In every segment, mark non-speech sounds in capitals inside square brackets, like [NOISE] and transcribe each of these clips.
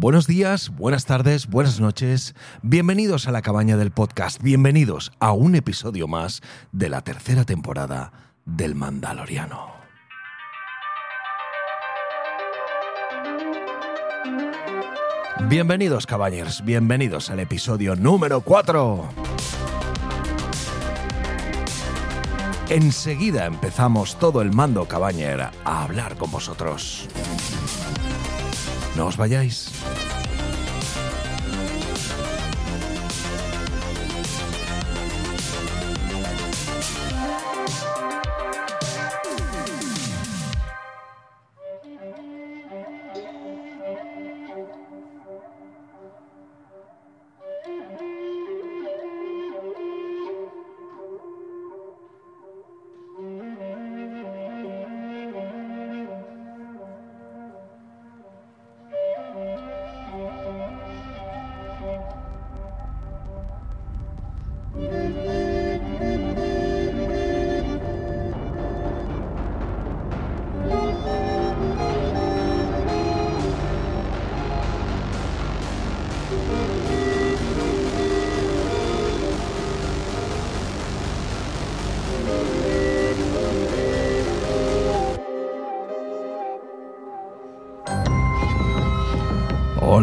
Buenos días, buenas tardes, buenas noches. Bienvenidos a la cabaña del podcast. Bienvenidos a un episodio más de la tercera temporada del Mandaloriano. Bienvenidos, cabañers. Bienvenidos al episodio número 4. Enseguida empezamos todo el mando cabañer a hablar con vosotros. No os vayáis.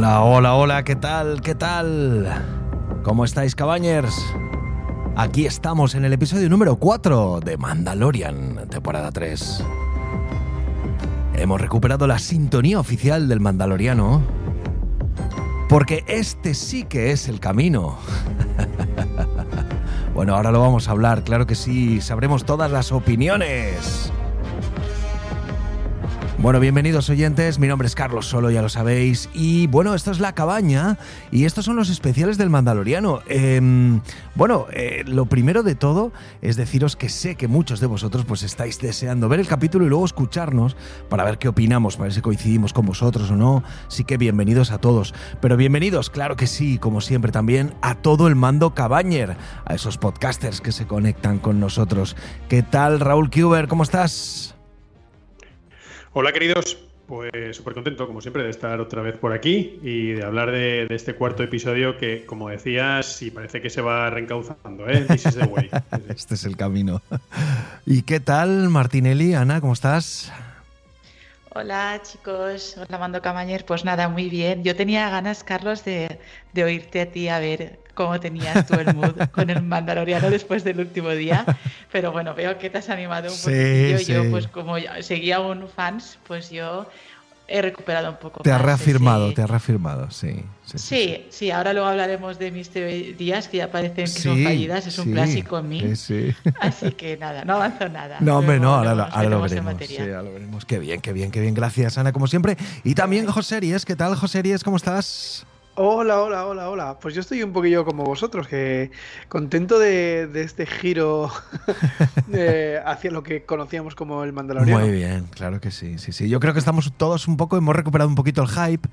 Hola, hola, ¿qué tal? ¿Qué tal? ¿Cómo estáis, cabañers? Aquí estamos en el episodio número 4 de Mandalorian, temporada 3. Hemos recuperado la sintonía oficial del Mandaloriano. Porque este sí que es el camino. [LAUGHS] bueno, ahora lo vamos a hablar, claro que sí, sabremos todas las opiniones. Bueno, bienvenidos oyentes, mi nombre es Carlos Solo, ya lo sabéis, y bueno, esto es La Cabaña y estos son los especiales del Mandaloriano. Em, bueno, eh, lo primero de todo es deciros que sé que muchos de vosotros pues estáis deseando ver el capítulo y luego escucharnos para ver qué opinamos, para ver si coincidimos con vosotros o no, así que bienvenidos a todos. Pero bienvenidos, claro que sí, como siempre también, a todo el mando Cabañer, a esos podcasters que se conectan con nosotros. ¿Qué tal, Raúl Kuber? ¿Cómo estás? Hola queridos, pues súper contento como siempre de estar otra vez por aquí y de hablar de, este cuarto episodio que como decías sí parece que se va reencauzando, ¿eh? [LAUGHS] Este es el camino. ¿Y qué tal Martinelli? Ana, ¿cómo estás? Hola chicos, hola Mando Camañer. Pues nada, muy bien. Yo tenía ganas, Carlos, de, de oírte a ti a ver cómo tenías tú el mood [LAUGHS] con el Mandaloriano después del último día. Pero bueno, veo que te has animado un Sí, poquillo. sí. Yo, pues como seguía un fans, pues yo he recuperado un poco Te más reafirmado, te has reafirmado, sí. Sí, Sí, sí, ahora luego hablaremos de mis teorías que ya parecen que son fallidas, es un clásico en mí. sí, sí. [LAUGHS] Así que nada, no avanzo nada. No, hombre, no, ahora, lo- ahora lo veremos. ahora lo veremos. Qué bien, qué bien, qué bien. Gracias, Ana, como siempre. Y también José Ries, ¿qué tal, José Ries? ¿Cómo estás? Hola, hola, hola, hola. Pues yo estoy un poquillo como vosotros, que contento de, este giro [LAUGHS] hacia lo que conocíamos como el Mandaloriano. Muy bien, claro que sí, sí, sí. Yo creo que estamos todos un poco, hemos recuperado un poquito el hype,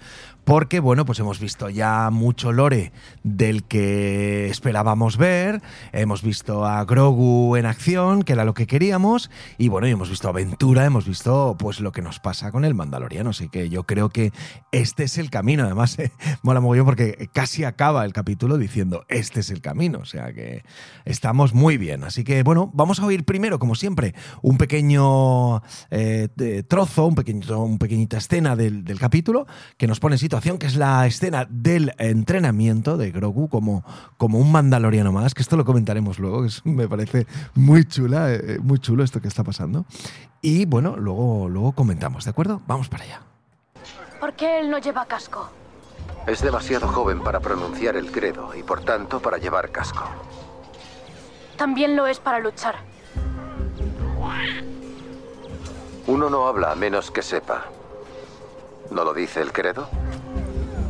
porque, bueno, pues hemos visto ya mucho lore del que esperábamos ver, hemos visto a Grogu en acción, que era lo que queríamos, y bueno, hemos visto aventura, hemos visto pues lo que nos pasa con el Mandaloriano, así que yo creo que este es el camino, además, [LAUGHS] eh, mola mogollón porque casi acaba el capítulo diciendo, este es el camino, o sea que estamos muy bien, así que bueno, vamos a oír primero, como siempre, un pequeño eh, trozo, un pequeñito, un pequeñita escena del, del capítulo que nos pone en situación, que es la escena del entrenamiento de Grogu como, como un mandaloriano más, que esto lo comentaremos luego, que me parece muy chula, eh, muy chulo esto que está pasando. Y bueno, luego, luego comentamos, ¿de acuerdo? Vamos para allá. ¿Por qué él no lleva casco? Es demasiado joven para pronunciar el credo y por tanto para llevar casco. También lo es para luchar. Uno no habla a menos que sepa. ¿No lo dice el credo?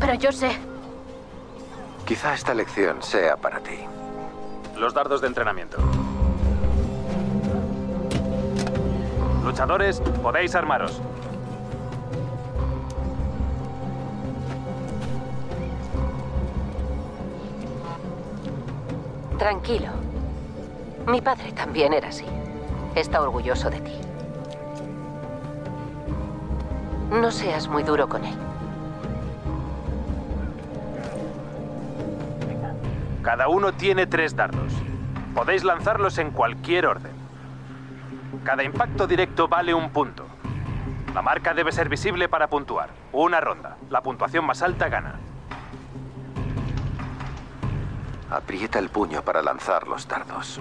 Pero yo sé. Quizá esta lección sea para ti. Los dardos de entrenamiento. Luchadores, podéis armaros. Tranquilo. Mi padre también era así. Está orgulloso de ti. No seas muy duro con él. Cada uno tiene tres dardos. Podéis lanzarlos en cualquier orden. Cada impacto directo vale un punto. La marca debe ser visible para puntuar. Una ronda. La puntuación más alta gana. Aprieta el puño para lanzar los dardos.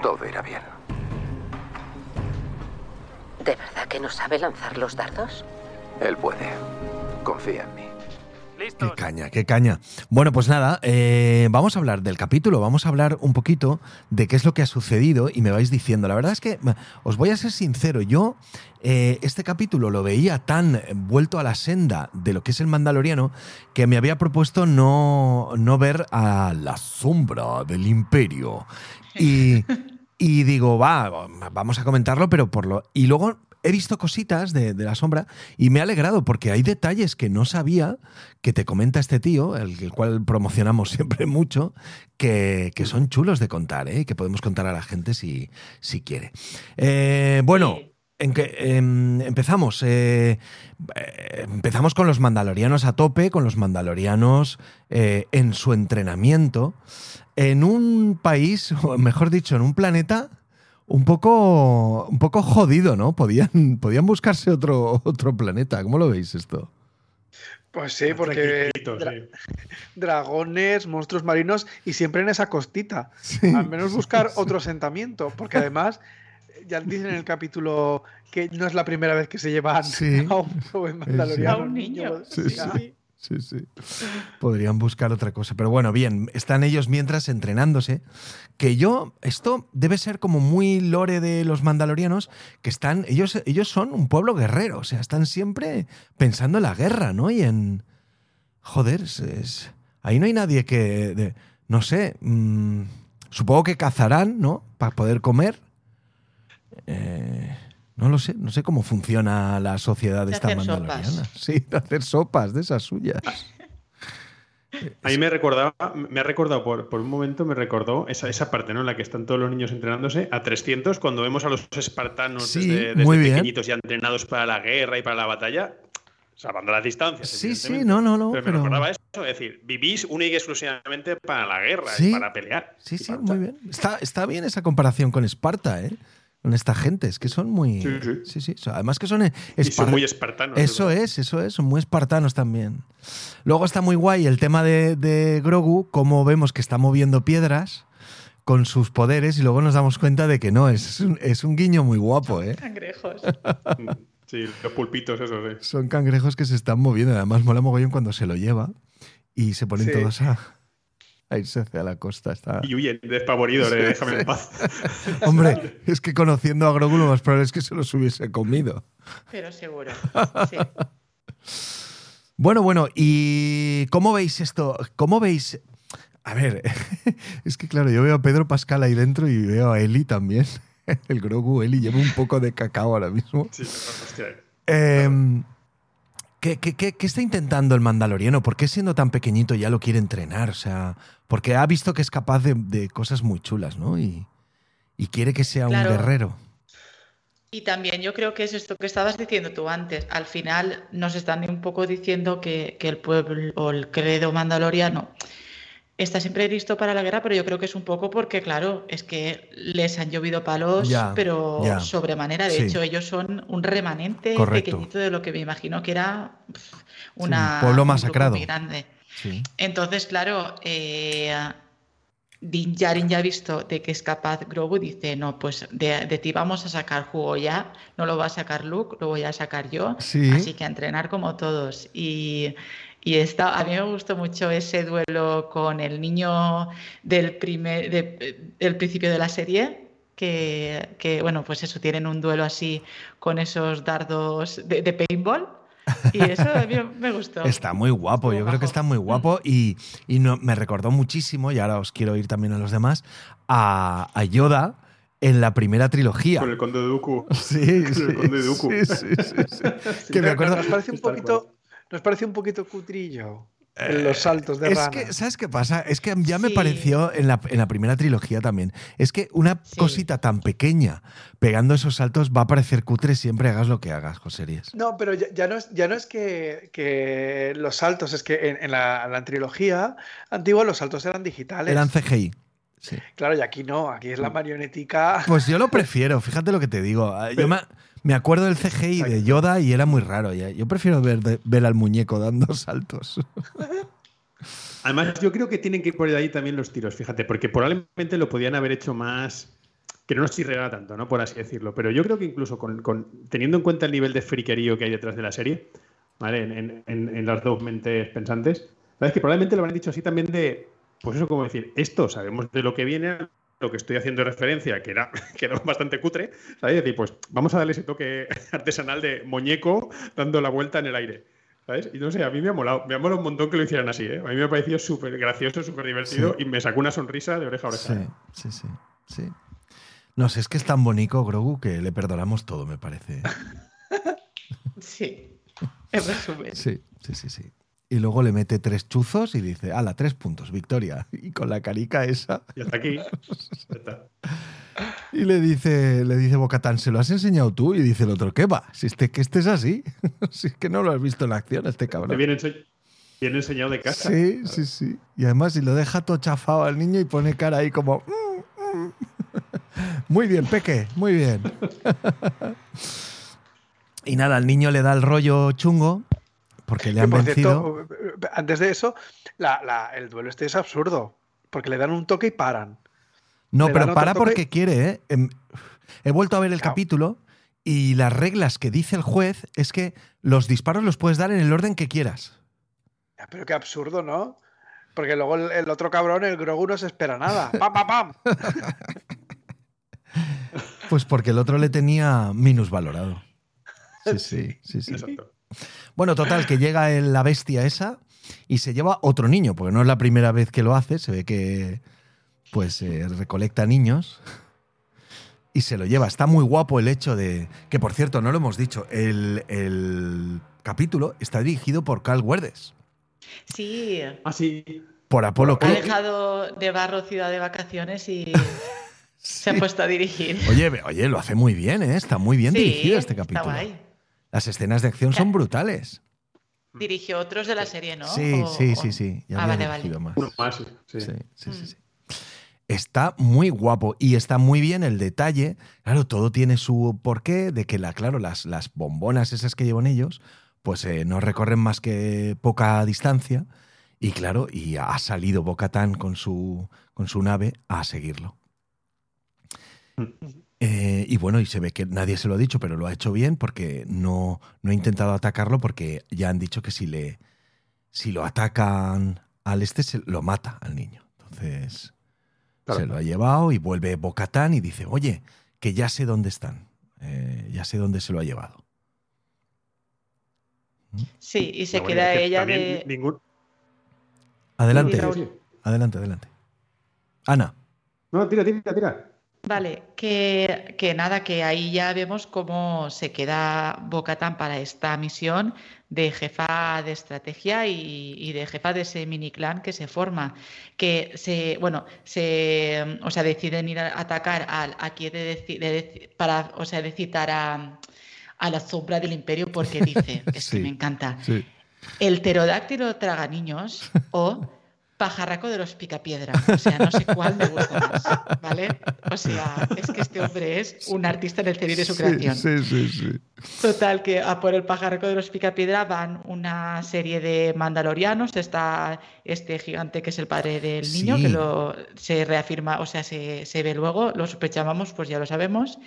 Todo irá bien. ¿De verdad que no sabe lanzar los dardos? Él puede. Confía en mí. Qué caña, qué caña. Bueno, pues nada, eh, vamos a hablar del capítulo, vamos a hablar un poquito de qué es lo que ha sucedido y me vais diciendo. La verdad es que os voy a ser sincero, yo eh, este capítulo lo veía tan vuelto a la senda de lo que es el Mandaloriano que me había propuesto no, no ver a la sombra del imperio. Y, [LAUGHS] y digo, va, vamos a comentarlo, pero por lo... Y luego he visto cositas de, de, la sombra y me ha alegrado porque hay detalles que no sabía que te comenta este tío, el, el cual promocionamos [LAUGHS] siempre mucho, que, que, son chulos de contar, ¿eh? que podemos contar a la gente si, si quiere. Eh, bueno. En que, eh, empezamos. Eh, empezamos con los mandalorianos a tope, con los mandalorianos eh, en su entrenamiento, en un país, o mejor dicho, en un planeta un poco, un poco jodido, ¿no? Podían, podían buscarse otro, otro planeta. ¿Cómo lo veis esto? Pues sí, porque dra sí. dragones, monstruos marinos y siempre en esa costita. Sí, Al menos buscar sí, otro asentamiento, porque además ya dicen en el capítulo que no es la primera vez que se llevan a un joven mandaloriano. A un niño. Sí, Sí, sí. Podrían buscar otra cosa. Pero bueno, bien, están ellos mientras entrenándose. Que yo, esto debe ser como muy lore de los mandalorianos, que están, ellos, ellos son un pueblo guerrero, o sea, están siempre pensando en la guerra, ¿no? Y en... Joder, es, ahí no hay nadie que... No sé, mmm, supongo que cazarán, ¿no? Para poder comer. Eh, no lo sé, no sé cómo funciona la sociedad de esta mandaloriana. Sopas. Sí, de hacer sopas de esas suyas. A mí me recordaba, me ha recordado por, por un momento, me recordó esa, esa, parte, ¿no? En la que están todos los niños entrenándose a 300, cuando vemos a los espartanos sí, desde, desde pequeñitos ya entrenados para la guerra y para la batalla, salvando las distancias. Sí, sí, no, no, no. Pero, pero, me recordaba eso, es decir, vivís única y exclusivamente para la guerra sí, y para pelear. Sí, sí, muy bien. Está, está bien esa comparación con Esparta, ¿eh? Con esta gente. Es que son muy. Sí, sí. sí, sí. Además que son. Espar... son muy espartanos. Eso ¿verdad? es, eso es. Son muy espartanos también. Luego está muy guay el tema de, de Grogu, como vemos que está moviendo piedras con sus poderes y luego nos damos cuenta de que no, es un, es un guiño muy guapo, ¿eh? Cangrejos. [LAUGHS] sí, los pulpitos esos, ¿eh? Son cangrejos que se están moviendo. Además, mola mogollón cuando se lo lleva y se ponen sí. todos a, a irse hacia la costa. Está... Y huyen despavoridos, eh, déjame en paz. [LAUGHS] Hombre, es que conociendo a Grogu lo más probable es que se los hubiese comido. Pero seguro, [LAUGHS] sí. Bueno, bueno, ¿y cómo veis esto? ¿Cómo veis? A ver, [LAUGHS] es que claro, yo veo a Pedro Pascal ahí dentro y veo a Eli también. El Grogu Eli lleva un poco de cacao ahora mismo. Sí, hostia. Eh, ¿Qué, qué, qué, ¿Qué, está intentando el Mandaloriano? ¿Por qué siendo tan pequeñito ya lo quiere entrenar? O sea, porque ha visto que es capaz de, de cosas muy chulas, ¿no? Y, y quiere que sea claro. un guerrero. Y también yo creo que es esto que estabas diciendo tú antes. Al final nos están un poco diciendo que, que el pueblo o el credo mandaloriano está siempre listo para la guerra, pero yo creo que es un poco porque, claro, es que les han llovido palos, ya, pero ya. sobremanera. De Sí. hecho, ellos son un remanente Correcto. pequeñito de lo que me imagino que era una, un pueblo masacrado. muy grande. Sí. Entonces, claro, eh, Din Djarin ya ha visto de que es capaz Grogu, dice, no, pues de, de ti vamos a sacar jugo ya, no lo va a sacar Luke, lo voy a sacar yo, Sí. así que a entrenar como todos. Y, y esta, a mí me gustó mucho ese duelo con el niño del, primer, de- del principio de la serie, que, que, bueno, pues eso, tienen un duelo así con esos dardos de, de paintball. Y eso a mí me gustó. [LAUGHS] Está muy guapo, yo creo que está muy guapo y, y no, me recordó muchísimo, y ahora os quiero ir también a los demás, a, a Yoda en la primera trilogía. Con el Conde de Dooku. [LAUGHS] Sí, Con el Conde de Dooku. sí, sí, sí, sí. [LAUGHS] que me acuerdo... Nos parece un poquito, nos parece un poquito cutrillo. En los saltos de es rana. que, ¿sabes qué pasa? Es que ya me Sí. pareció en la, en la primera trilogía también. Es que una Sí. cosita tan pequeña pegando esos saltos va a parecer cutre siempre hagas lo que hagas, José Ries. No, pero ya, ya no es, ya no es que, que los saltos, es que en, en la, en la trilogía antigua los saltos eran digitales. Eran CGI. Sí. Claro, y aquí no, aquí es la marionetica. Pues yo lo [LAUGHS] prefiero, fíjate lo que te digo. Ah, Yo me, me acuerdo del CGI de Yoda y era muy raro. ya. Yo prefiero ver, ver al muñeco dando saltos. [LAUGHS] Además, yo creo que tienen que ir por ahí también los tiros, fíjate, porque probablemente lo podían haber hecho más. Que no nos chirreara tanto, ¿no? Por así decirlo. Pero yo creo que incluso con, con- teniendo en cuenta el nivel de friquerío que hay detrás de la serie, ¿vale? En, en- en- en las dos mentes pensantes, ¿sabes? Que probablemente lo habrán dicho así también de. Pues eso, como decir, esto sabemos de lo que viene, lo que estoy haciendo referencia, que era, [LAUGHS] que era bastante cutre, ¿sabes? Es decir, pues vamos a darle ese toque [LAUGHS] artesanal de muñeco dando la vuelta en el aire. ¿Sabes? Y no sé, a mí me ha molado, me ha molado un montón que lo hicieran así, ¿eh? A mí me ha parecido súper gracioso, súper divertido y me sacó una sonrisa de oreja a oreja. Sí, sí, sí, sí. No sé, es que es tan bonito, Grogu, que le perdonamos todo, me parece. [LAUGHS] Sí, en resumen. Sí, sí, sí, sí. Y luego le mete tres chuzos y dice, ala, tres puntos, victoria. [LAUGHS] Y con la carica esa. Y hasta aquí. [LAUGHS] está. Y le dice, le dice Bocatán, ¿se lo has enseñado tú? Y dice el otro, ¿qué va? Si este, que este es así. [LAUGHS] si es que no lo has visto en acción, este Te cabrón. viene, ense- viene enseñado de casa. Sí, sí, sí. Y además, si lo deja todo chafado al niño y pone cara ahí como. "Mm, mm". Muy bien, Peque, muy bien. y nada, al niño le da el rollo chungo porque le han por vencido. cierto, antes de eso, la- la- el duelo este es absurdo. Porque le dan un toque y paran. No, le pero para porque quiere, ¿eh? Em, He vuelto a ver el Claro. capítulo y las reglas que dice el juez es que los disparos los puedes dar en el orden que quieras. Pero qué absurdo, ¿no? Porque luego el, el otro cabrón, el Grogu, no se espera nada. [LAUGHS] ¡Pam, pam, pam! Pues porque el otro le tenía minusvalorado. Sí, sí, sí, sí. Exacto. Bueno, total, que llega la bestia esa y se lleva otro niño, porque no es la primera vez que lo hace, se ve que pues eh, recolecta niños y se lo lleva. Está muy guapo el hecho de que, por cierto, no lo hemos dicho, el, el capítulo está dirigido por Carl Werdes, Sí, Ah, sí. por Apolo ha dejado de barro ciudad de vacaciones y [LAUGHS] se ha puesto a dirigir. Oye, oye, lo hace muy bien, ¿eh? está muy bien Sí, dirigido este está capítulo. guay. Las escenas de acción son brutales. Dirigió otros de la serie, ¿no? Sí, O- sí, o- sí, sí. Ya Ah, había vale, vale. dirigido más. Uno más, sí. sí. Sí, sí, sí, Mm. sí. Está muy guapo y está muy bien el detalle. Claro, todo tiene su porqué de que, la, claro, las, las bombonas esas que llevan ellos, pues eh, no recorren más que poca distancia. Y claro, y ha salido Bocatán con su, con su nave a seguirlo. Eh, y bueno, y se ve que nadie se lo ha dicho, pero lo ha hecho bien porque no, no ha intentado atacarlo porque ya han dicho que si, le, si lo atacan al este, se lo mata al niño. Entonces Claro. se lo ha llevado y vuelve Bocatán y dice, oye, que ya sé dónde están, eh, ya sé dónde se lo ha llevado. Sí, y se queda ella de. ningún- Adelante. Sí. adelante, adelante. Ana, No, tira, tira, tira. Vale, que, que nada, que ahí ya vemos cómo se queda Bocatán para esta misión de jefa de estrategia y, y de jefa de ese mini clan que se forma. Que se, bueno, se, o sea, deciden ir a atacar al, aquí de, de deci- para, o sea, de citar a, a la sombra del imperio porque [LAUGHS] dice, es Sí. que me encanta, sí. el pterodáctilo traga niños o pajarraco de los picapiedra. O sea, no sé cuál me gusta más, ¿vale? O sea, es que este hombre es un artista en el cerebro de su creación. Sí, sí, sí. Total, que a por el pajarraco de los picapiedra van una serie de mandalorianos. Está este gigante que es el padre del niño, Sí. que lo, se reafirma, o sea, se, se ve luego, lo sospechamos, pues ya lo sabemos.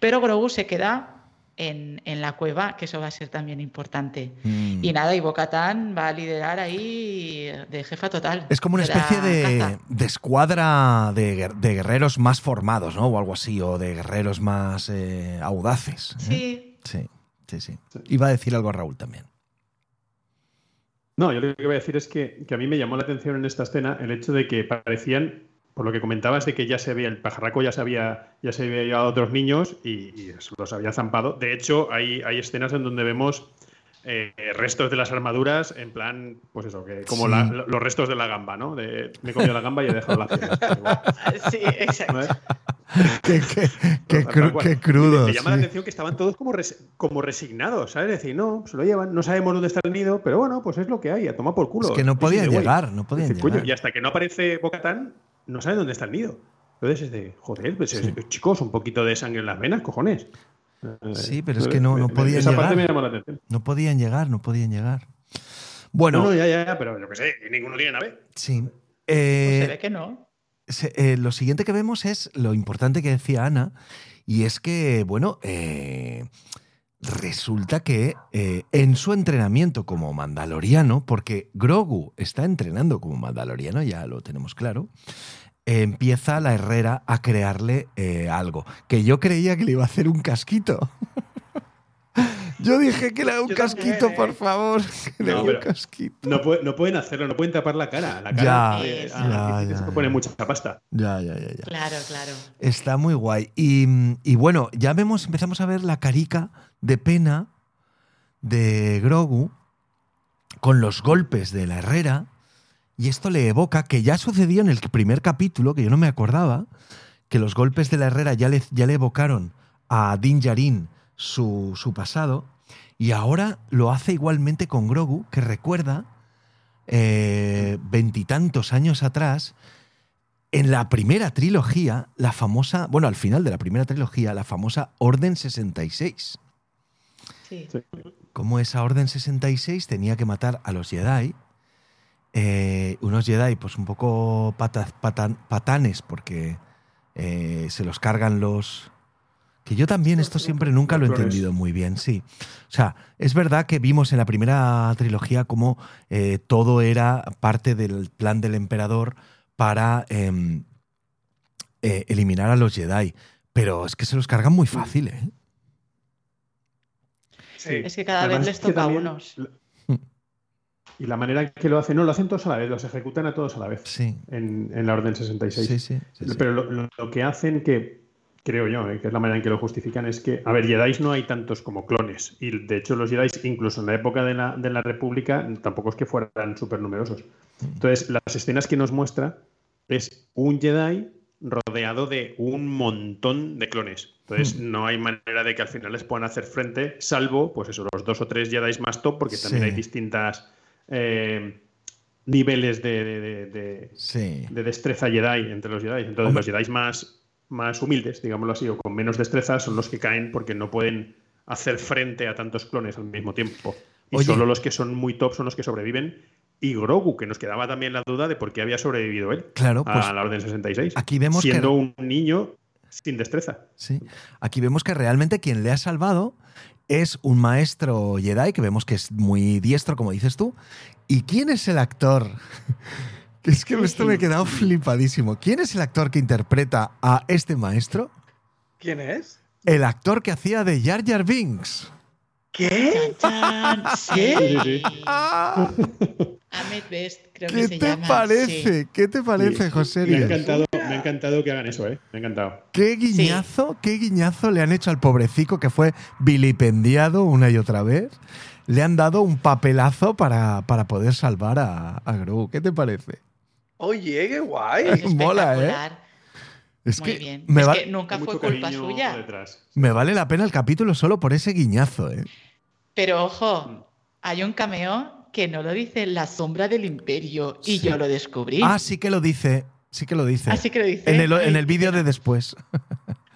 Pero Grogu se queda en, en la cueva, que eso va a ser también importante. Mm. Y nada, y Bocatán va a liderar ahí de jefa total. Es como una especie de, de escuadra de, de guerreros más formados, ¿no? O algo así, o de guerreros más eh, audaces. ¿eh? Sí, Sí, sí, sí. Iba a decir algo a Raúl también. No, yo lo que voy a decir es que, que, a mí me llamó la atención en esta escena el hecho de que parecían, por lo que comentabas, de que ya se había, el pajarraco ya se había, ya se había llevado a otros niños y, y los había zampado. De hecho, hay, hay escenas en donde vemos eh, restos de las armaduras, en plan, pues eso, que como los restos de la gamba, ¿no? De, me he comido la gamba y he dejado la cena. [LAUGHS] sí, exacto. qué, qué, crudo. Me, llama la atención que estaban todos como, como resignados, ¿sabes? Es decir, no, se lo llevan, no sabemos dónde está el nido, pero bueno, pues es lo que hay, a tomar por culo. Es que no podían llegar, no podían llegar. y hasta que no aparece Bocatán, no saben dónde está el nido. Entonces es de, joder, pues chicos, un poquito de sangre en las venas, cojones. Sí, pero es que no, no podían esa llegar. Parte me llamó la atención. No podían llegar, no podían llegar. Bueno. No, ya, ya, pero yo que sé, ninguno tiene nave. Sí. Eh, se ve que no. Eh, lo siguiente que vemos es lo importante que decía Ana, y es que, bueno, eh, resulta que en su entrenamiento como mandaloriano, porque Grogu está entrenando como mandaloriano, ya lo tenemos claro, empieza la Herrera a crearle eh, algo. Que yo creía que le iba a hacer un casquito. [LAUGHS] yo dije que le haga un casquito, por favor. [LAUGHS] Que le no, un casquito. No, pueden hacerlo, no pueden tapar la cara. La cara ya, se pone mucha pasta. Ya, ya, ya, ya. Claro, claro. Está muy guay. Y, y bueno, ya vemos, empezamos a ver la carica de pena de Grogu con los golpes de la Herrera y esto le evoca que ya sucedió en el primer capítulo, que yo no me acordaba, que los golpes de la Herrera ya le, ya le evocaron a Din Djarin su, su, pasado, y ahora lo hace igualmente con Grogu, que recuerda eh, veintitantos años atrás, en la primera trilogía, la famosa, bueno, al final de la primera trilogía, la famosa Orden 66. Sí. Como esa Orden 66 tenía que matar a los Jedi, eh, unos Jedi, pues un poco patanes, porque eh, se los cargan los. Que yo también esto siempre nunca lo he entendido muy bien, sí. O sea, es verdad que vimos en la primera trilogía cómo eh, todo era parte del plan del emperador para em, eliminar a los Jedi. Pero es que se los cargan muy fácil, ¿eh? Sí. Es que cada vez les toca a unos. Y la manera en que lo hacen, no, lo hacen todos a la vez, los ejecutan a todos a la vez. Sí. En, la Orden 66. Sí, sí. Pero lo, que hacen que, creo yo, eh, que es la manera en que lo justifican, es que, a ver, Jedi no hay tantos como clones. Y de hecho, los Jedi, incluso en la época de la, de la República, tampoco es que fueran súper numerosos. Entonces, las escenas que nos muestra es un Jedi rodeado de un montón de clones. Entonces, hmm. no hay manera de que al final les puedan hacer frente, salvo, pues eso, los dos o tres Jedi más top, porque también hay distintas eh, niveles de, de, destreza Jedi entre los Jedi. Entonces, los Jedi más, más humildes, digámoslo así, o con menos destreza, son los que caen porque no pueden hacer frente a tantos clones al mismo tiempo. Y solo los que son muy top son los que sobreviven. Y Grogu, que nos quedaba también la duda de por qué había sobrevivido él claro, a pues la Orden 66. Aquí vemos siendo un niño sin destreza. Sí. Aquí vemos que realmente quien le ha salvado es un maestro Jedi que vemos que es muy diestro, como dices tú. ¿Y quién es el actor? [LAUGHS] es que esto me ha quedado flipadísimo. ¿Quién es el actor que interpreta a este maestro? ¿Quién es? El actor que hacía de Jar Jar Binks. ¿Qué? ¿Qué? [LAUGHS] Ahmed Best, creo que se llama. ¿Qué te parece? ¿Qué te parece, José? Me ha, encantado, me ha encantado que hagan eso, ¿eh? Me ha encantado. Qué guiñazo, qué guiñazo le han hecho al pobrecico que fue vilipendiado una y otra vez. Le han dado un papelazo para, para poder salvar a, a Gru. ¿Qué te parece? Oye, qué guay. Es Mola, ¿eh? Es Muy que, bien. Me es que nunca fue culpa suya. Me vale la pena el capítulo solo por ese guiñazo, ¿eh? Pero ojo, hay un cameo que no lo dice La sombra del imperio y yo lo descubrí. Ah, sí que lo dice. Sí que lo dice. Ah, sí que lo dice. En el, en el vídeo de después.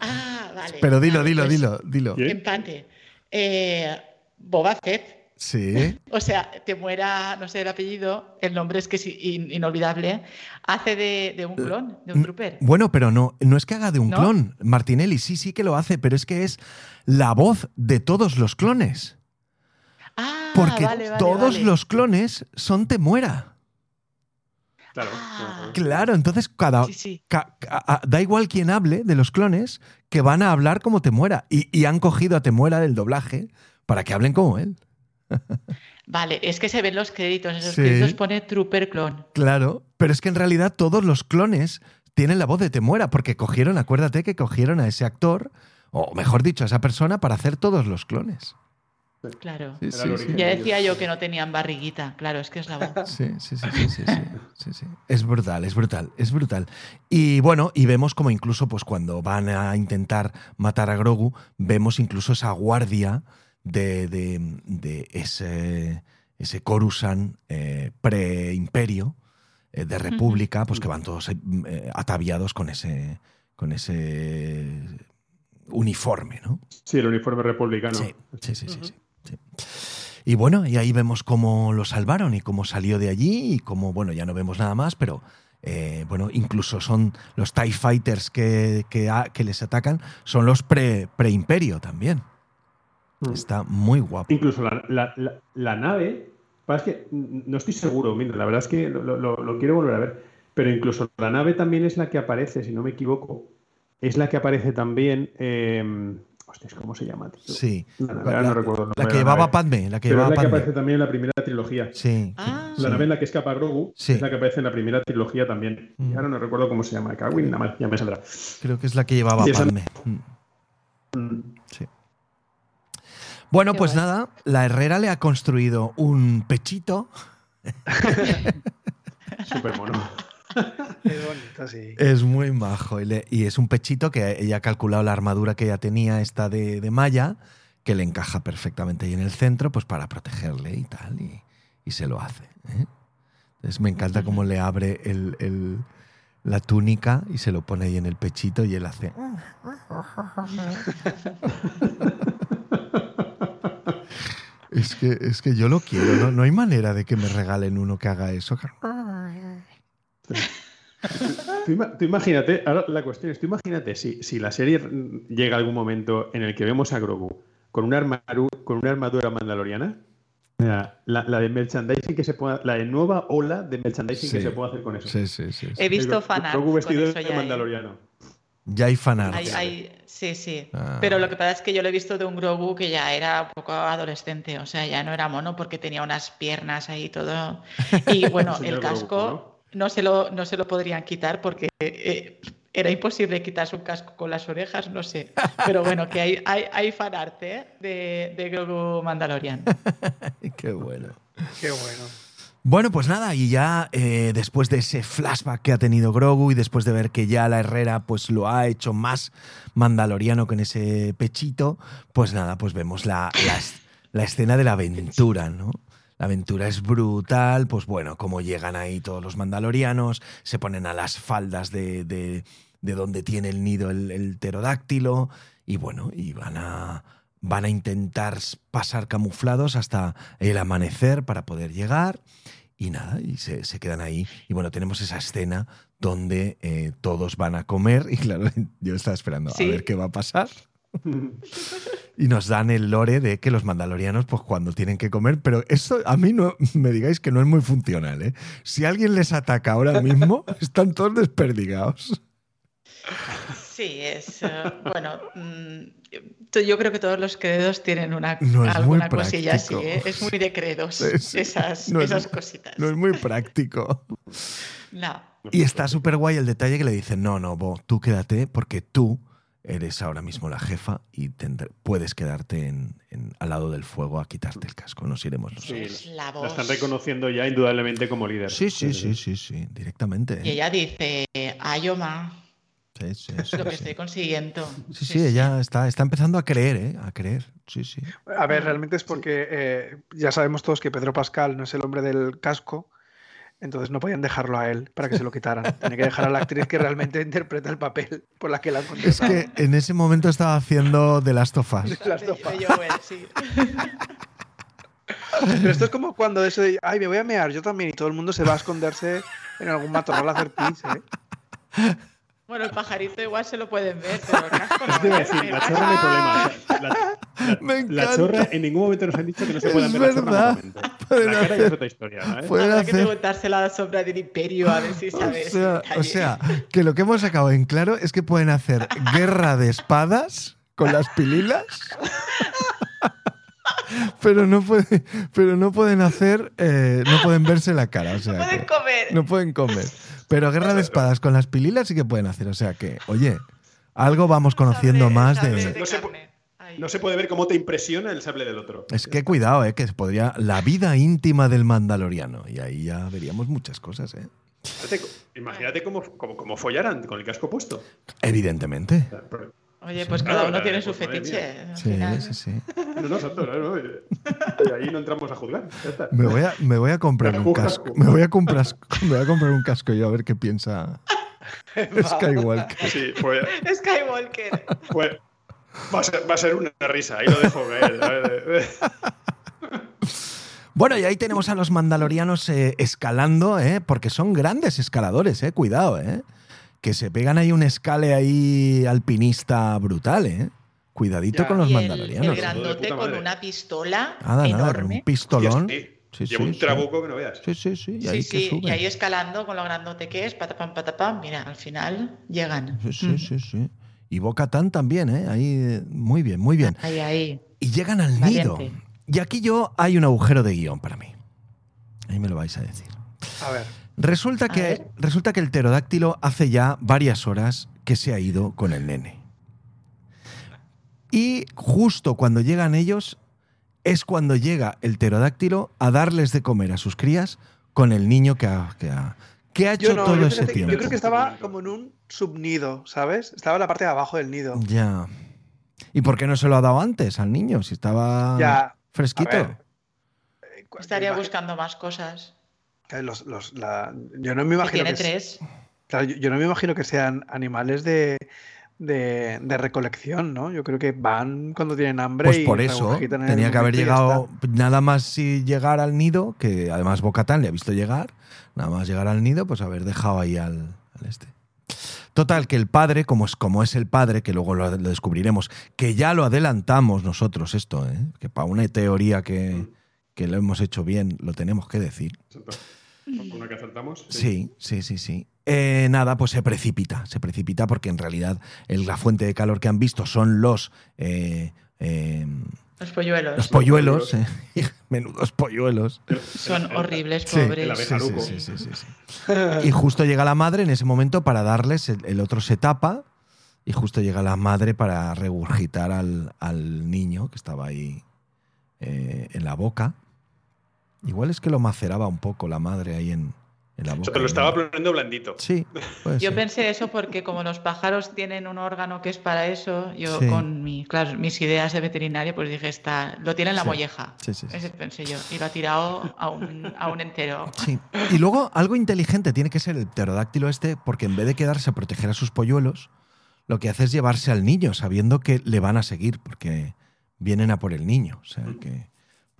Ah, vale. Pero dilo, dilo, pues, dilo, dilo. Empate. Eh, Boba Fett. Sí. [LAUGHS] O sea, te muera, no sé el apellido, el nombre es que es inolvidable. Hace de, un clon, de un trooper. Bueno, pero no, no es que haga de un clon. Martinelli sí, sí que lo hace, pero es que es la voz de todos los clones. Ah, Porque vale, todos los clones son Temuera. Claro. Ah. Claro, entonces cada, da igual quien hable de los clones que van a hablar como Temuera. Y, y han cogido a Temuera del doblaje para que hablen como él. Vale, es que se ven los créditos, esos créditos pone Trooper Clone. Claro, pero es que en realidad todos los clones tienen la voz de Temuera, porque cogieron, acuérdate que cogieron a ese actor, o mejor dicho, a esa persona para hacer todos los clones. Claro. ya decía yo que no tenían barriguita. Claro, es que es la voz. [LAUGHS] Sí, sí, sí, sí, sí, Es brutal, es brutal, es brutal. Y bueno, y vemos como incluso pues cuando van a intentar matar a Grogu, vemos incluso esa guardia de, de, ese, ese Coruscant eh, pre-imperio eh, de República, pues que van todos eh, ataviados con ese, con ese uniforme, ¿no? Sí, el uniforme republicano. sí, sí, sí. sí. Y bueno, y ahí vemos cómo lo salvaron y cómo salió de allí y cómo, bueno, ya no vemos nada más, pero eh, bueno, incluso son los TIE Fighters que, que, les atacan, son los pre-imperio también. Mm. Está muy guapo. Incluso la, la, nave, es que no estoy seguro, mira, la verdad es que lo, quiero volver a ver, pero incluso la nave también es la que aparece, si no me equivoco, es la que aparece también... Eh, Hostias, ¿cómo se llama? Sí. La, no recuerdo la que llevaba Padme. La que Pero llevaba es la que aparece también en la primera trilogía. Sí. Ah. La nave en la que escapa Grogu es la que aparece en la primera trilogía también. Y mm. ahora no recuerdo cómo se llama. Kawin, nada más, ya me saldrá. Creo que es la que llevaba Padme. Mm. Mm. Sí. Bueno, pues nada, la Herrera le ha construido un pechito. [LAUGHS] Súper mono. [LAUGHS] Es muy majo. Y, es un pechito que ella ha calculado la armadura que ella tenía, esta de, de malla, que le encaja perfectamente ahí en el centro, pues para protegerle y tal. Y, se lo hace. ¿eh? Me encanta cómo le abre el, la túnica y se lo pone ahí en el pechito y él hace. [LAUGHS] es, que, es que yo lo quiero, ¿no? No hay manera de que me regalen uno que haga eso. Tú, imagínate, ahora la cuestión es, tú imagínate si, si la serie llega a algún momento en el que vemos a Grogu con una, armadura, con una armadura mandaloriana, la, de merchandising que se pueda, la de nueva ola de merchandising que se puede hacer con eso. Sí, sí, sí. He visto fanart. Grogu vestido de mandaloriano. Ya hay fanart. sí, sí. Ah. Pero lo que pasa es que yo lo he visto de un Grogu que ya era un poco adolescente, o sea, ya no era mono porque tenía unas piernas ahí todo. [LAUGHS] Y bueno, el casco no se lo, no se lo podrían quitar porque eh, era imposible quitarse un casco con las orejas, no sé. Pero bueno, que hay, hay, hay fanarte ¿eh? de, de Grogu Mandalorian. [LAUGHS] Qué bueno. Qué bueno. Bueno, pues nada, y ya eh, después de ese flashback que ha tenido Grogu y después de ver que ya la Herrera pues lo ha hecho más mandaloriano con ese pechito, pues nada, pues vemos la, la, la escena de la aventura, ¿no? La aventura es brutal, pues bueno, como llegan ahí todos los mandalorianos, se ponen a las faldas de, de, donde tiene el nido el, pterodáctilo y bueno, y van a, van a intentar pasar camuflados hasta el amanecer para poder llegar y nada, y se, quedan ahí. Y bueno, tenemos esa escena donde eh, todos van a comer y claro, [LAUGHS] yo estaba esperando a ver qué va a pasar y nos dan el lore de que los mandalorianos, pues cuando tienen que comer, pero eso a mí no me digáis que no es muy funcional. ¿eh? Si alguien les ataca ahora mismo, [LAUGHS] están todos desperdigados. Sí, es. Eh, bueno, mm, yo creo que todos los credos tienen una, alguna cosilla así. ¿eh? Es muy de credos, [LAUGHS] esas, esas cositas. No es muy práctico. No. Y está súper guay el detalle que le dicen: no, no, Bo, tú quédate porque tú eres ahora mismo la jefa y puedes quedarte en, al lado del fuego a quitarte el casco. Nos iremos nosotros. la, están reconociendo ya indudablemente como líder. Sí, sí, sí, sí, sí, directamente. Y ella dice, Ayoma. Sí, sí, sí, lo que estoy consiguiendo. Sí, sí, ella está, está empezando a creer, ¿eh? A creer. Sí, sí. A ver, realmente es porque eh, ya sabemos todos que Pedro Pascal no es el hombre del casco, entonces no podían dejarlo a él para que se lo quitaran. [LAUGHS] Tenía que dejar a la actriz que realmente interpreta el papel por la que la han Es que en ese momento estaba haciendo The Last of Us. Pero esto es como cuando eso de, ay, me voy a mear, yo también, y todo el mundo se va a esconderse en algún matorral a hacer pis, ¿eh? Bueno, el pajarito igual se lo pueden ver, pero el casco no. Es decir, la chorra no hay problema. La, [LAUGHS] Me encanta. la, chorra en ningún momento nos han dicho que no se puedan ver la chorra en [LAUGHS] la cara es otra historia. ¿no? Pueden hacer... que preguntársela a la sombra del imperio a ver si sabes. O sea, o sea, que lo que hemos sacado en claro es que pueden hacer guerra de espadas con las pililas. [LAUGHS] pero no puede, pero no pueden hacer, eh, no pueden verse la cara. O sea no pueden comer. No pueden comer. Pero guerra de espadas con las pililas sí que pueden hacer. O sea que, oye, algo vamos conociendo más de. No se, puede ver cómo te impresiona el sable del otro. Es que cuidado, eh, que podría. La vida íntima del mandaloriano. Y ahí ya veríamos muchas cosas, eh. Imagínate cómo, cómo, follaran con el casco puesto. Evidentemente. Oye, pues cada uno tiene su fetiche. Sí, sí, sí. No, no, santo, no, Y ahí no entramos a juzgar. Me voy a, me voy a comprar un casco. Me voy a comprar, me voy a comprar un casco yo a ver qué piensa [LAUGHS] Skywalker. Sí, pues, Skywalker. Pues, va, a ser, va a ser una risa, ahí lo dejo caer. Bueno, y ahí tenemos a los mandalorianos eh, escalando, ¿eh? porque son grandes escaladores, ¿eh? cuidado, ¿eh? Que se pegan ahí un escale ahí alpinista brutal, ¿eh? Cuidadito con los mandalorianos. El grandote con una pistola nada, enorme. un pistolón. Sí, Lleva un trabuco que no veas. Sí, sí, sí. Y ahí, y ahí escalando con lo grandote que es, patapam, patapam, mira, al final llegan. Sí, sí, sí, sí. Y Bocatán también, ¿eh? Ahí, muy bien, muy bien. Ahí, ahí. Y llegan al nido. Y aquí yo hay un agujero de guion para mí. Ahí me lo vais a decir. A ver. Resulta que, resulta que el pterodáctilo hace ya varias horas que se ha ido con el nene. Y justo cuando llegan ellos, es cuando llega el pterodáctilo a darles de comer a sus crías con el niño que ha, que ha, hecho todo ese tiempo. Yo creo que estaba como en un subnido, ¿sabes? Estaba en la parte de abajo del nido. Ya. ¿Y por qué no se lo ha dado antes al niño? Si estaba fresquito. Estaría buscando más cosas yo no me imagino. Que tiene tres. yo, no me imagino que sean animales de, recolección, ¿no? Yo creo que van cuando tienen hambre. Pues por eso tenía que haber llegado nada más si llegar al nido, que además Bocatán le ha visto llegar, nada más llegar al nido, pues haber dejado ahí al, este. Total, que el padre, como es, como es el padre, que luego lo, descubriremos, que ya lo adelantamos nosotros esto, ¿eh? que para una teoría que, que lo hemos hecho bien, lo tenemos que decir. Una que acertamos. Sí, sí, sí, sí. Eh, nada, pues se precipita, se precipita porque en realidad la fuente de calor que han visto son los... Eh, eh, los polluelos. Los polluelos, [LAUGHS] menudos polluelos. Son horribles, pobres. Sí, sí, sí, [LAUGHS] y justo llega la madre en ese momento para darles, el, otro se tapa y justo llega la madre para regurgitar al, al niño que estaba ahí en la boca. Igual es que lo maceraba un poco la madre ahí en, la boca. O sea, lo estaba poniendo blandito. Sí. Yo pensé eso porque como los pájaros tienen un órgano que es para eso, yo con mi, mis ideas de veterinario, pues dije, está, lo tiene en la molleja. Sí, sí, Ese pensé yo. Y lo ha tirado a un, a un entero. Sí. Y luego algo inteligente tiene que ser el pterodáctilo este, porque en vez de quedarse a proteger a sus polluelos, lo que hace es llevarse al niño, sabiendo que le van a seguir, porque vienen a por el niño. O sea que.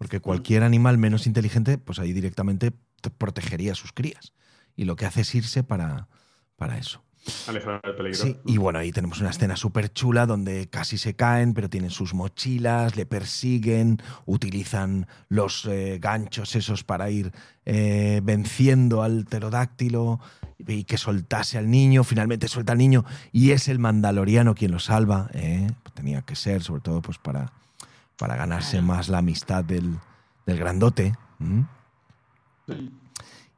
Porque cualquier animal menos inteligente, pues ahí directamente protegería a sus crías. Y lo que hace es irse para, para eso. Alejar el peligro. Sí, y bueno, ahí tenemos una escena súper chula donde casi se caen, pero tienen sus mochilas, le persiguen, utilizan los eh, ganchos esos para ir eh, venciendo al pterodáctilo y que soltase al niño. Finalmente suelta al niño y es el mandaloriano quien lo salva. ¿eh? Tenía que ser, sobre todo, pues para para ganarse más la amistad del, grandote.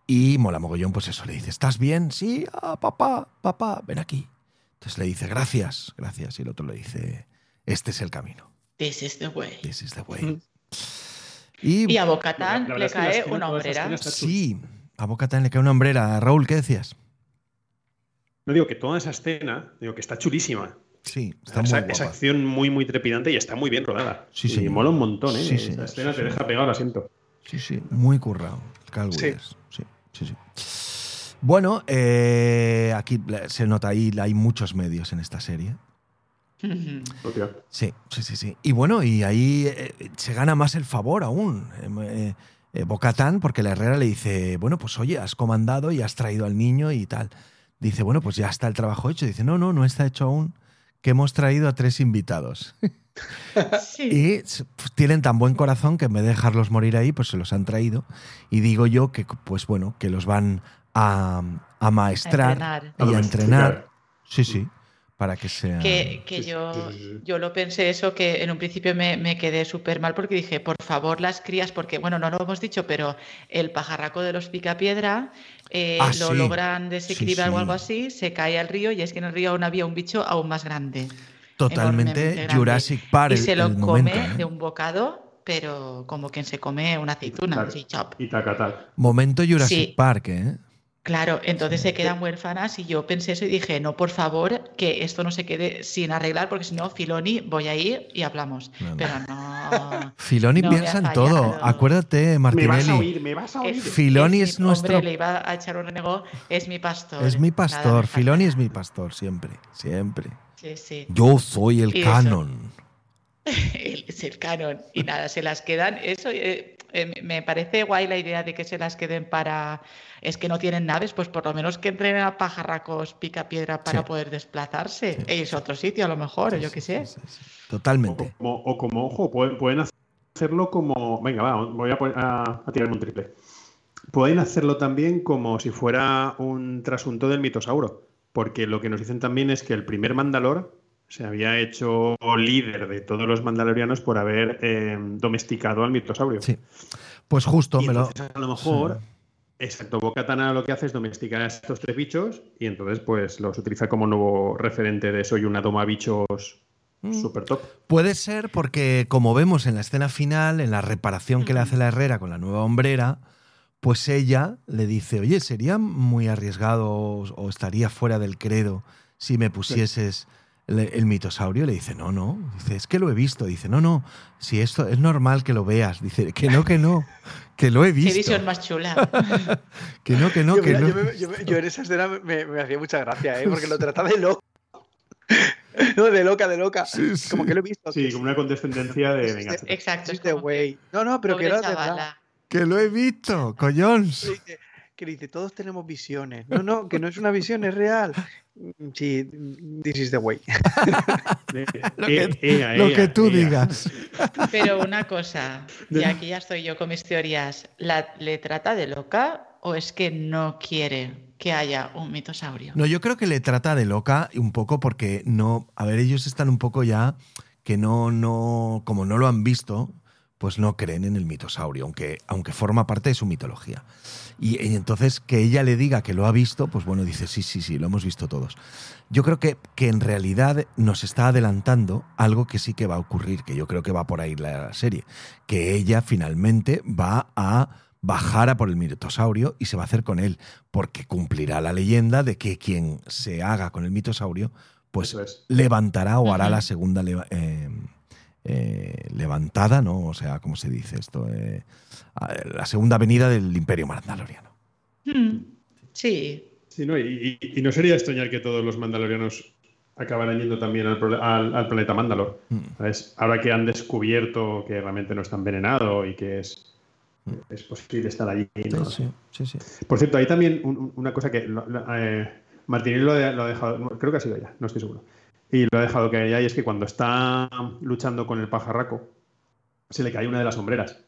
Y mola mogollón, pues eso, le dice, ¿estás bien? Sí, ah, papá, papá, ven aquí. Entonces le dice, gracias, gracias. Y el otro le dice, este es el camino. This is the way. This is the way. [LAUGHS] Y, a Bocatán le cae una hombrera. Sí, a Bocatán le cae una hombrera. Raúl, ¿qué decías? No digo que toda esa escena, digo que está chulísima. Sí, está esa, muy esa acción muy, muy trepidante y está muy bien rodada. Sí, sí. Y mola un montón, ¿eh? Sí, escena te deja pegado al asiento. Sí, sí, muy currado. Cal sí. sí, sí, sí. Bueno, eh, aquí se nota ahí, hay muchos medios en esta serie. [LAUGHS] sí, sí, sí, sí. Y bueno, y ahí eh, se gana más el favor aún. Eh, eh, Bocatán, porque la Herrera le dice, bueno, pues oye, has comandado y has traído al niño y tal. Dice, bueno, pues ya está el trabajo hecho. Dice, no, no, no está hecho aún que hemos traído a tres invitados. [LAUGHS] Y tienen tan buen corazón que en vez de dejarlos morir ahí, pues se los han traído. Y digo yo que, pues bueno, que los van a, a maestrar y a entrenar. Sí, sí. Para que sea. Que, que yo, yo lo pensé eso, que en un principio me, me quedé súper mal porque dije, por favor, las crías, porque, bueno, no lo hemos dicho, pero el pajarraco de los picapiedra eh, Ah, lo sí. logran desequilibrar Sí, o algo así, se cae al río y es que en el río aún había un bicho aún más grande. Totalmente. Jurassic Park. Y se lo el come momento, ¿eh? de un bocado, pero como quien se come una aceituna, Claro. así, chop. Y taca, Momento Jurassic Sí. Park, ¿eh? Claro, entonces se quedan huérfanas y yo pensé eso y dije, no, por favor, que esto no se quede sin arreglar, porque si no, Filoni, voy a ir y hablamos. No, no. Pero no. [LAUGHS] Filoni No me piensa en todo. Acuérdate, Martinelli. me vas a Es- Filoni mi- es nuestro- Hombre, le iba a echar un renegó, es mi pastor. Es mi pastor. me Filoni es mi pastor, siempre. Siempre. Sí, sí. Yo soy el canon. Él [LAUGHS] es el canon. Y nada, se las quedan. Eso eh, eh, me parece guay la idea de que se las queden para. Es que no tienen naves, pues por lo menos que entren a pajarracos pica piedra para Sí. poder desplazarse. E irse a otro sitio, a lo mejor, yo qué sé. Sí, sí, sí. O Totalmente. como, o como, ojo, pueden, pueden hacerlo como. Venga, va, voy a, poner- a, a tirarme un triple. Pueden hacerlo también como si fuera un trasunto del mitosauro. Porque lo que nos dicen también es que el primer Mandalor se había hecho líder de todos los mandalorianos por haber eh, domesticado al mitosaurio. Sí. Pues justo Y me lo. a lo mejor, exacto, Bo-Katan lo que hace es domesticar a estos tres bichos y entonces pues los utiliza como nuevo referente de soy una doma bichos Mm. super top. Puede ser porque, como vemos en la escena final, en la reparación que le hace la herrera con la nueva hombrera, pues ella le dice, oye, sería muy arriesgado o, o estaría fuera del credo si me pusieses el, el mitosaurio. Le dice, no, no. Dice, es que lo he visto. Dice, no, no. Si esto es normal que lo veas. Dice, que no, que no. Que lo he Qué visto. visión más chula. [LAUGHS] Que no, que no, yo, que mira, no. yo me- yo me- yo en esa escena me, me hacía mucha gracia, ¿eh? porque lo trata de loco. [LAUGHS] No, de loca, de loca. Sí, sí. Como que lo he visto. Sí, como una condescendencia de venga. Exacto. es como, güey. No, no, pero que verdad. chavala. Que lo he visto, dice, que dice, todos tenemos visiones. No, no, que no es una visión, es real. Mm, Sí, this is the way. [LAUGHS] Lo que, lo que tú digas. Pero una cosa, y aquí ya estoy yo con mis teorías, ¿la, ¿le trata de loca o es que no quiere que haya un mitosaurio? No, yo creo que le trata de loca un poco porque no. A ver, ellos están un poco ya que no, no. Como no lo han visto, pues no creen en el mitosaurio, aunque, aunque forma parte de su mitología. Y, y entonces que ella le diga que lo ha visto, pues bueno, dice, sí, sí, sí, lo hemos visto todos. Yo creo que, que en realidad nos está adelantando algo que sí que va a ocurrir, que yo creo que va por ahí la serie, que ella finalmente va a bajar a por el mitosaurio y se va a hacer con él, porque cumplirá la leyenda de que quien se haga con el mitosaurio, pues es. levantará o hará la segunda eh, eh, levantada, ¿no? O sea, ¿cómo se dice esto? Eh, la segunda venida del Imperio Mandaloriano. Hmm, Sí, Sí, ¿no? Y, y- y no sería extrañar que todos los mandalorianos acabaran yendo también al, prole- al- al planeta Mandalor. Mm. ¿sabes? Ahora que han descubierto que realmente no está envenenado y que es, es posible estar allí. ¿no? Sí, sí, sí, sí. Por cierto, hay también un- un- una cosa que eh, Martinelli lo, ha- lo ha dejado, creo que ha sido ella, no estoy seguro. Y lo ha dejado que haya, y es que cuando está luchando con el pajarraco, se le cae una de las sombreras.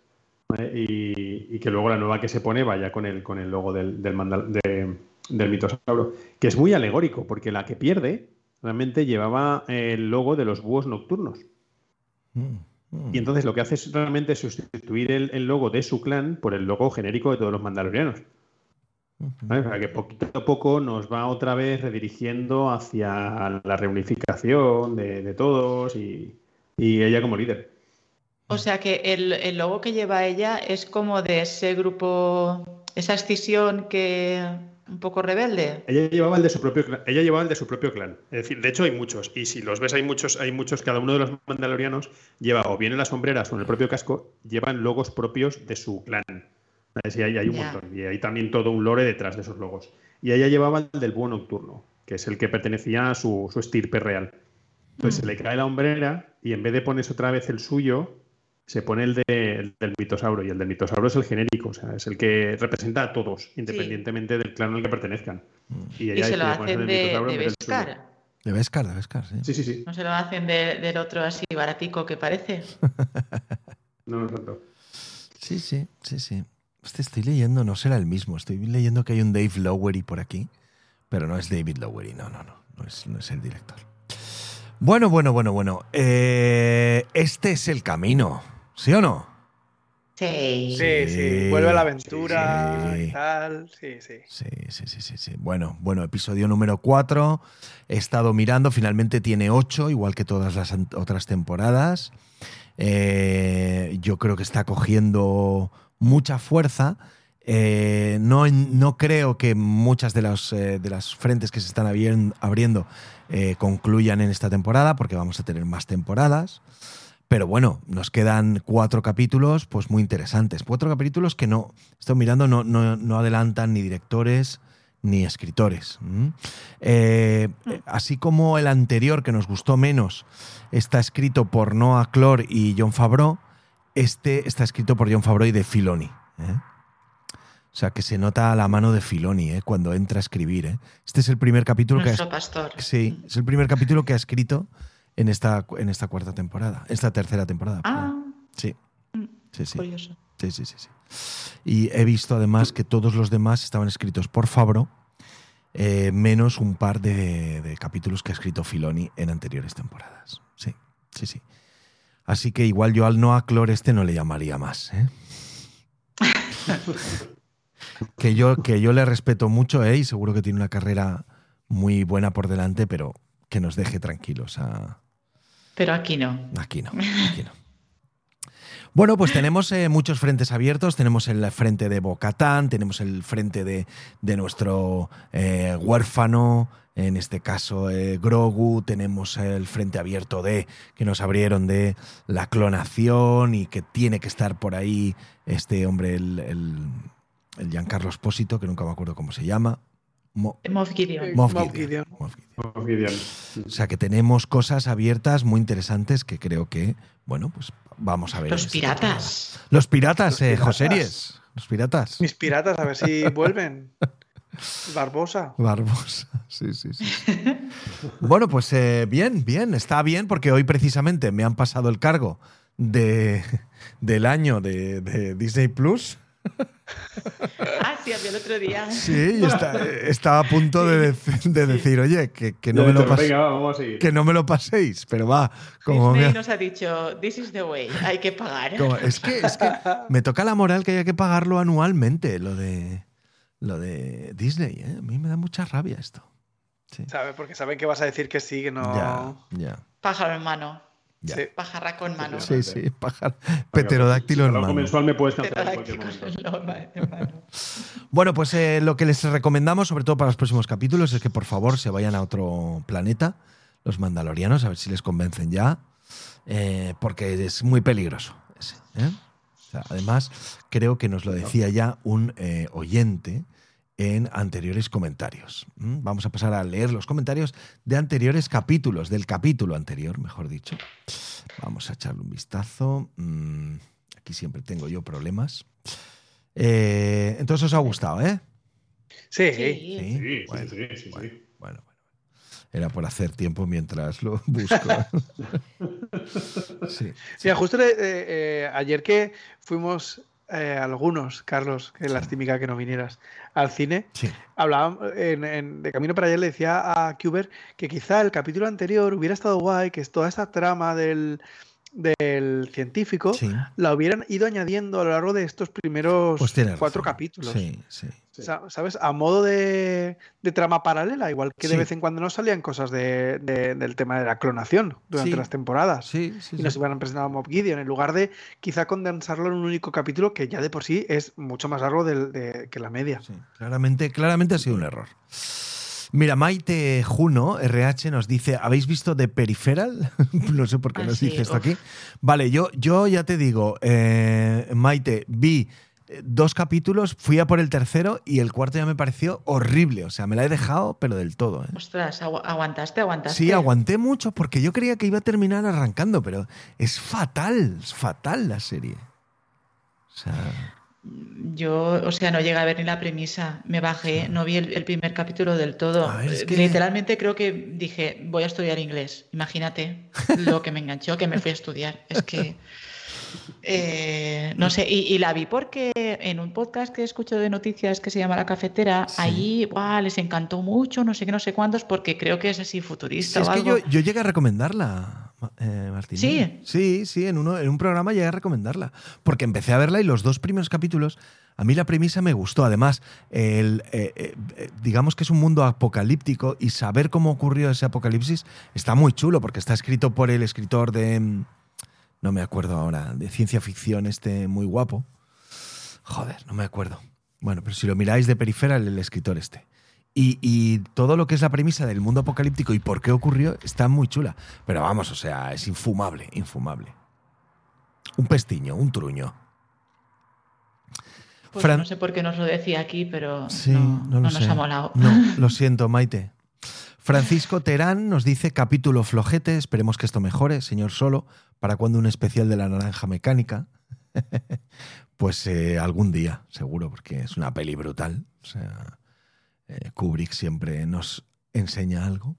¿vale? Y, y que luego la nueva que se pone vaya con el, con el logo del, del, mandal- de- del mitosauro. Que es muy alegórico, porque la que pierde realmente llevaba el logo de los búhos nocturnos. Mm, mm. Y entonces lo que hace es realmente sustituir el, el logo de su clan por el logo genérico de todos los mandalorianos. Ujú. ¿vale? O sea, que poquito a poco nos va otra vez redirigiendo hacia la reunificación de, de todos y, y ella como líder. o sea que el, el logo que lleva ella es como de ese grupo, esa escisión que un poco rebelde. Ella llevaba el de su propio clan. Ella llevaba el de su propio clan. Es decir, de hecho hay muchos. Y si los ves, hay muchos, hay muchos, cada uno de los mandalorianos lleva o bien en las sombreras o en el propio casco, llevan logos propios de su clan. Y hay, hay un montón. Y hay también todo un lore detrás de esos logos. Y ella llevaba el del búho nocturno, que es el que pertenecía a su, su estirpe real. Entonces se le cae la hombrera y en vez de ponerse otra vez el suyo, se pone el, de- el del mitosauro. Y el del mitosauro es el genérico, o sea, es el que representa a todos, independientemente del clan al que pertenezcan. Y ella se lo hacen el de, mitosauro de. Beskar. De Beskar, de Beskar, sí. Sí, sí, sí. No se lo hacen de- del otro así baratico que parece. [LAUGHS] No, no tanto. Sí, sí, sí, sí. Este estoy leyendo, no será el mismo. Estoy leyendo que hay un Dave Lowery por aquí, pero no es David Lowery, no, no, no. No es, no es el director. Bueno, bueno, bueno, bueno. Eh, este es el camino, ¿sí o no? Sí. Sí, sí. Vuelve a la aventura y tal. Sí, sí. Sí, sí, sí, sí, sí. Bueno, bueno, episodio número 4. He estado mirando, finalmente tiene 8, igual que todas las otras temporadas. Eh, yo creo que está cogiendo mucha fuerza. Eh, no, no, creo que muchas de, los, eh, de las frentes que se están abriendo concluyan en esta temporada, porque vamos a tener más temporadas. Pero bueno, nos quedan cuatro capítulos, pues muy interesantes. Cuatro capítulos que no, estoy mirando, no, no, adelantan ni directores ni escritores. Eh, así como el anterior, que nos gustó menos, está escrito por Noah Clore y John Favreau, este está escrito por John Favreau y de Filoni. ¿eh? O sea, que se nota la mano de Filoni ¿eh? cuando entra a escribir. Este es el primer capítulo que ha, pastor. Sí, es el primer capítulo que ha escrito en esta, en esta cuarta temporada, esta tercera temporada. Ah, sí. Mm, sí, sí. Curioso. Sí, sí, sí, sí. Y he visto además que todos los demás estaban escritos por Fabro, eh, menos un par de, capítulos que ha escrito Filoni en anteriores temporadas. Sí, sí, sí. Así que igual yo al Noah Clore este no le llamaría más. ¿eh? [LAUGHS] que, yo, que yo le respeto mucho ¿eh? y seguro que tiene una carrera muy buena por delante, pero que nos deje tranquilos a, pero aquí no. Aquí no, aquí no. Bueno, pues tenemos eh, muchos frentes abiertos. Tenemos el frente de Bocatán, tenemos el frente de, nuestro eh, huérfano, en este caso eh, Grogu, tenemos el frente abierto de que nos abrieron de la clonación y que tiene que estar por ahí este hombre, el, el, el Giancarlo Espósito, que nunca me acuerdo cómo se llama. Moff Gideon. O sea que tenemos cosas abiertas muy interesantes que creo que, bueno, pues vamos a ver. Los piratas. Los piratas, eh, Joseries. Los piratas. Mis piratas, a ver si [LAUGHS] vuelven. Barbosa. Barbosa, sí, sí, sí. bueno, pues eh, bien, bien, está bien porque hoy precisamente me han pasado el cargo de, del año de, de Disney Plus. [LAUGHS] sí, había el otro día. Sí, y estaba a punto de, decir, oye, que, no me lo que no me lo paséis, pero va. Como Disney nos ha dicho, this is the way, hay que pagar. [LAUGHS] es, que, es que me toca la moral que haya que pagarlo anualmente, lo de, lo de Disney. ¿eh? A mí me da mucha rabia esto. Sí. Porque saben que vas a decir que sí, que no. Ya, ya. Pájaro en mano. Sí. Pajarraco en mano. Sí, sí, pajar... Peterodáctilo en mano. mensual me puedes Bueno, pues eh, lo que les recomendamos, sobre todo para los próximos capítulos, es que por favor se vayan a otro planeta, los mandalorianos, a ver si les convencen ya, eh, porque es muy peligroso. ¿eh? además, creo que nos lo decía ya un oyente en anteriores comentarios. Vamos a pasar a leer los comentarios de anteriores capítulos, del capítulo anterior, mejor dicho. Vamos a echarle un vistazo. Mm, aquí siempre tengo yo problemas. Eh, entonces os ha gustado, ¿eh? Sí, sí, sí, bueno, sí, bueno, Era por hacer tiempo mientras lo [LAUGHS] busco. [LAUGHS] sí. sí, justo eh, eh, ayer que fuimos eh, algunos, Carlos, que lástima que no vinieras al cine. Sí. en, de camino para allá le decía a Kuber que quizá el capítulo anterior hubiera estado guay, que es toda esta trama del, del científico la hubieran ido añadiendo a lo largo de estos primeros pues cuatro capítulos. Sí, sí. ¿Sabes? A modo de, trama paralela, igual que de vez en cuando nos salían cosas del tema de la clonación durante las temporadas. y nos hubieran presentado a Mob Gideon, en lugar de quizá condensarlo en un único capítulo que ya de por sí es mucho más largo que la media. claramente, claramente ha sido un error. Mira, Maite Juno, RH, nos dice, ¿habéis visto The Peripheral? [LAUGHS] no sé por qué ah, nos dice esto aquí. Vale, yo, yo ya te digo, eh, Maite, vi eh, dos capítulos, fui a por el tercero y el cuarto ya me pareció horrible. O sea, me la he dejado, pero del todo. ¿eh? Ostras, aguantaste, aguantaste. Sí, aguanté mucho porque yo creía que iba a terminar arrancando, pero es fatal, es fatal la serie. O sea... Yo, o sea, no llegué a ver ni la premisa, me bajé, no vi el, primer capítulo del todo. Literalmente creo que dije, voy a estudiar inglés. Imagínate lo que me enganchó, que me fui a estudiar. Es que, eh, no sé, y, la vi porque en un podcast que escucho de noticias que se llama La Cafetera, ahí les encantó mucho, no sé qué, no sé cuántos, porque creo que es así futurista. es que yo, yo llegué a recomendarla. Eh, Martín. Sí. Sí, sí, en, uno, en un programa llegué a recomendarla. Porque empecé a verla y los dos primeros capítulos, a mí la premisa me gustó. Además, el, eh, eh, digamos que es un mundo apocalíptico y saber cómo ocurrió ese apocalipsis está muy chulo porque está escrito por el escritor de. Mm, no me acuerdo ahora, de ciencia ficción, este muy guapo. Joder, no me acuerdo. Bueno, pero si lo miráis de periferal, el escritor este. Y, todo lo que es la premisa del mundo apocalíptico y por qué ocurrió está muy chula. Pero vamos, o sea, es infumable, infumable. Un pestiño, un truño. Pues no sé por qué nos lo decía aquí, pero no, nos ha molado. No, [LAUGHS] lo siento, Maite. Francisco Terán nos dice capítulo flojete, esperemos que esto mejore, señor Solo, para cuando un especial de la naranja mecánica. [LAUGHS] pues eh, algún día, seguro, porque es una peli brutal. O sea, eh, Kubrick siempre nos enseña algo.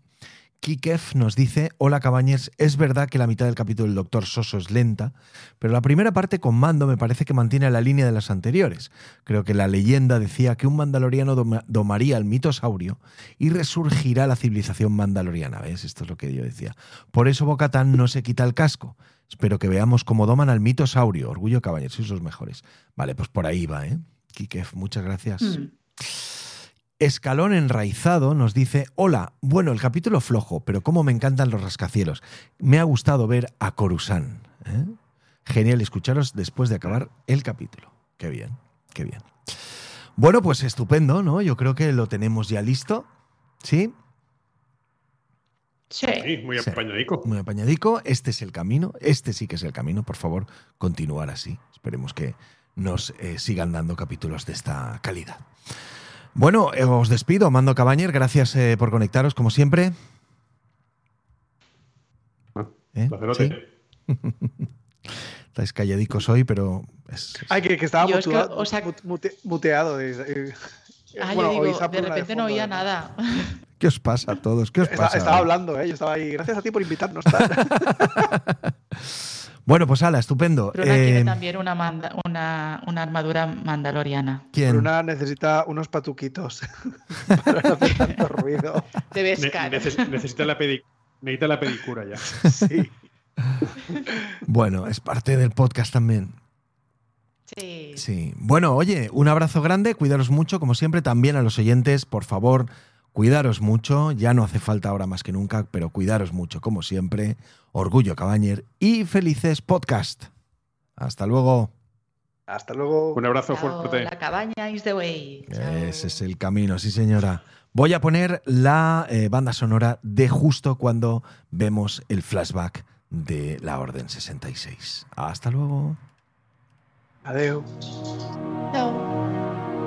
Kikef nos dice, hola Cabañers, es verdad que la mitad del capítulo del Doctor Soso es lenta, pero la primera parte con Mando me parece que mantiene la línea de las anteriores. Creo que la leyenda decía que un mandaloriano domaría al mitosaurio y resurgirá la civilización mandaloriana. ¿Ves? Esto es lo que yo decía. Por eso Bocatán no se quita el casco. Espero que veamos cómo doman al mitosaurio. Orgullo Cabañers, sois los mejores. Vale, pues por ahí va, ¿eh? Kikef, muchas gracias. Mm. Escalón Enraizado nos dice, hola, bueno, el capítulo flojo, pero cómo me encantan los rascacielos. Me ha gustado ver a Coruscant. ¿eh? Genial escucharos después de acabar el capítulo. Qué bien, qué bien. Bueno, pues estupendo, ¿no? Yo creo que lo tenemos ya listo. ¿Sí? Sí. muy apañadico. muy apañadico. Este es el camino. Este sí que es el camino. Por favor, continuar así. Esperemos que nos eh, sigan dando capítulos de esta calidad. Bueno, eh, os despido, Mando Cabañer. Gracias eh, por conectaros, como siempre. Ah, ¿Eh? [LAUGHS] Estáis calladicos hoy, pero. Ay, que, estaba muteado. Ah, bueno, digo, de repente no oía nada. [LAUGHS] ¿Qué os pasa a todos? ¿Qué os pasa? Estaba, hablando, ¿eh? Yo estaba ahí. Gracias a ti por invitarnos. [LAUGHS] Bueno, pues ala, estupendo. Bruna tiene eh, también una, una, armadura mandaloriana. ¿Quién? Bruna necesita unos patuquitos [LAUGHS] para no hacer tanto ruido. necesita, la necesita la pedicura ya. Sí. Bueno, es parte del podcast también. Sí. Sí. Bueno, oye, un abrazo grande, cuidaros mucho, como siempre, también a los oyentes, por favor, cuidaros mucho, ya no hace falta ahora más que nunca, pero cuidaros mucho, como siempre. Orgullo Cabañer y felices podcast. Hasta luego. Hasta luego. Un abrazo fuerte. La cabaña is the way. Ese es el camino, sí señora. Voy a poner la eh, banda sonora de justo cuando vemos el flashback de la Orden 66. Hasta luego. Adiós. Chao.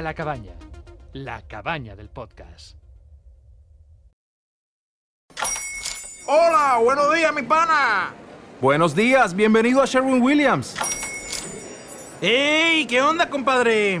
A la cabaña, la cabaña del podcast. Hola, buenos días, mi pana. Buenos días, bienvenido a Sherwin Williams. ¡Ey! ¿Qué onda, compadre?